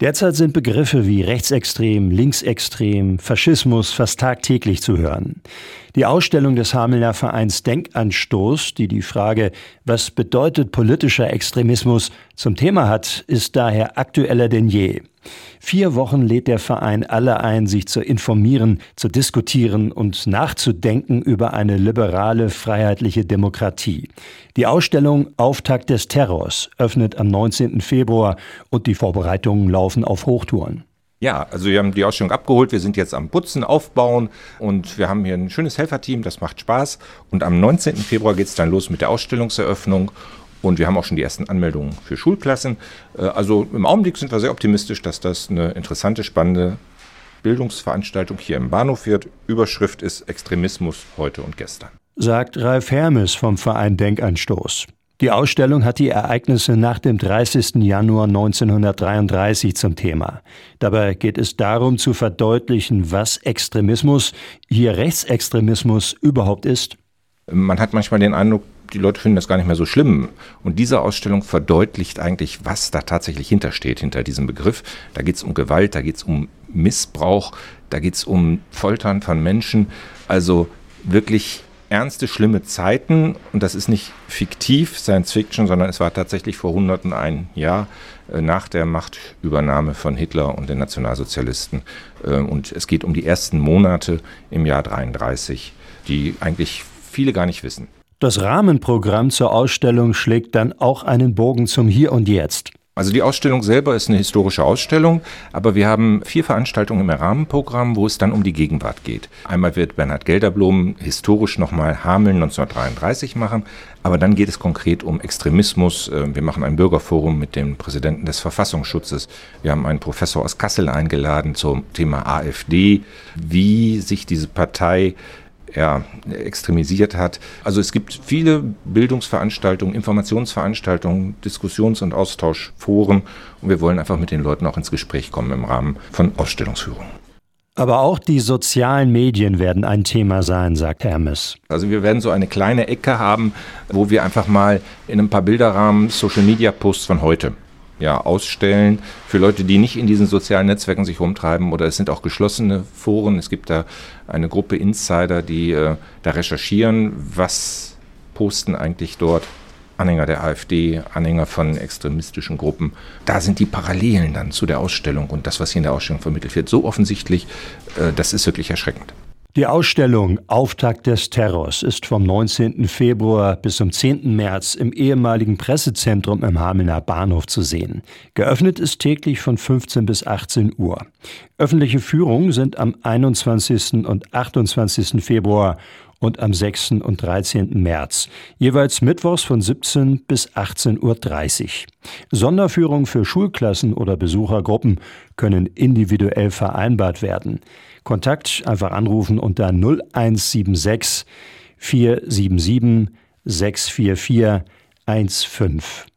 Derzeit sind Begriffe wie rechtsextrem, linksextrem, Faschismus fast tagtäglich zu hören. Die Ausstellung des Hamelner Vereins Denkanstoß, die die Frage, was bedeutet politischer Extremismus, zum Thema hat, ist daher aktueller denn je. Vier Wochen lädt der Verein alle ein, sich zu informieren, zu diskutieren und nachzudenken über eine liberale, freiheitliche Demokratie. Die Ausstellung Auftakt des Terrors öffnet am 19. Februar und die Vorbereitungen laufen auf Hochtouren. Ja, also wir haben die Ausstellung abgeholt, wir sind jetzt am Putzen, Aufbauen und wir haben hier ein schönes Helferteam, das macht Spaß. Und am 19. Februar geht es dann los mit der Ausstellungseröffnung und wir haben auch schon die ersten Anmeldungen für Schulklassen. Äh, also im Augenblick sind wir sehr optimistisch, dass das eine interessante, spannende Bildungsveranstaltung hier im Bahnhof wird. Überschrift ist Extremismus heute und gestern. Sagt Ralf Hermes vom Verein Denkanstoß. Die Ausstellung hat die Ereignisse nach dem 30. Januar 1933 zum Thema. Dabei geht es darum zu verdeutlichen, was Extremismus, hier Rechtsextremismus überhaupt ist. Man hat manchmal den Eindruck, die Leute finden das gar nicht mehr so schlimm. Und diese Ausstellung verdeutlicht eigentlich, was da tatsächlich hintersteht, hinter diesem Begriff. Da geht es um Gewalt, da geht es um Missbrauch, da geht es um Foltern von Menschen. Also wirklich ernste, schlimme Zeiten. Und das ist nicht fiktiv, Science Fiction, sondern es war tatsächlich vor Hunderten ein Jahr äh, nach der Machtübernahme von Hitler und den Nationalsozialisten. Äh, und es geht um die ersten Monate im Jahr 33, die eigentlich viele gar nicht wissen. Das Rahmenprogramm zur Ausstellung schlägt dann auch einen Bogen zum Hier und Jetzt. Also die Ausstellung selber ist eine historische Ausstellung, aber wir haben vier Veranstaltungen im Rahmenprogramm, wo es dann um die Gegenwart geht. Einmal wird Bernhard Gelderblom historisch nochmal Hameln 1933 machen, aber dann geht es konkret um Extremismus. Äh, wir machen ein Bürgerforum mit dem Präsidenten des Verfassungsschutzes. Wir haben einen Professor aus Kassel eingeladen zum Thema AfD, wie sich diese Partei ja, extremisiert hat. Also es gibt viele Bildungsveranstaltungen, Informationsveranstaltungen, Diskussions- und Austauschforen und wir wollen einfach mit den Leuten auch ins Gespräch kommen im Rahmen von Ausstellungsführungen. Aber auch die sozialen Medien werden ein Thema sein, sagt Hermes. Also wir werden so eine kleine Ecke haben, wo wir einfach mal in ein paar Bilderrahmen Social-Media-Posts von heute ja, ausstellen für Leute, die nicht in diesen sozialen Netzwerken sich rumtreiben oder es sind auch geschlossene Foren. Es gibt da eine Gruppe Insider, die äh, da recherchieren, was posten eigentlich dort Anhänger der AfD, Anhänger von extremistischen Gruppen. Da sind die Parallelen dann zu der Ausstellung und das, was hier in der Ausstellung vermittelt wird, so offensichtlich, äh, das ist wirklich erschreckend. Die Ausstellung Auftakt des Terrors ist vom 19. Februar bis zum 10. März im ehemaligen Pressezentrum im Hamelner Bahnhof zu sehen. Geöffnet ist täglich von 15 bis 18 Uhr. Öffentliche Führungen sind am 21. und 28. Februar und am 6. und 13. März, jeweils mittwochs von 17 bis 18.30 Uhr. Sonderführungen für Schulklassen oder Besuchergruppen können individuell vereinbart werden. Kontakt einfach anrufen unter 0176 477 644 15.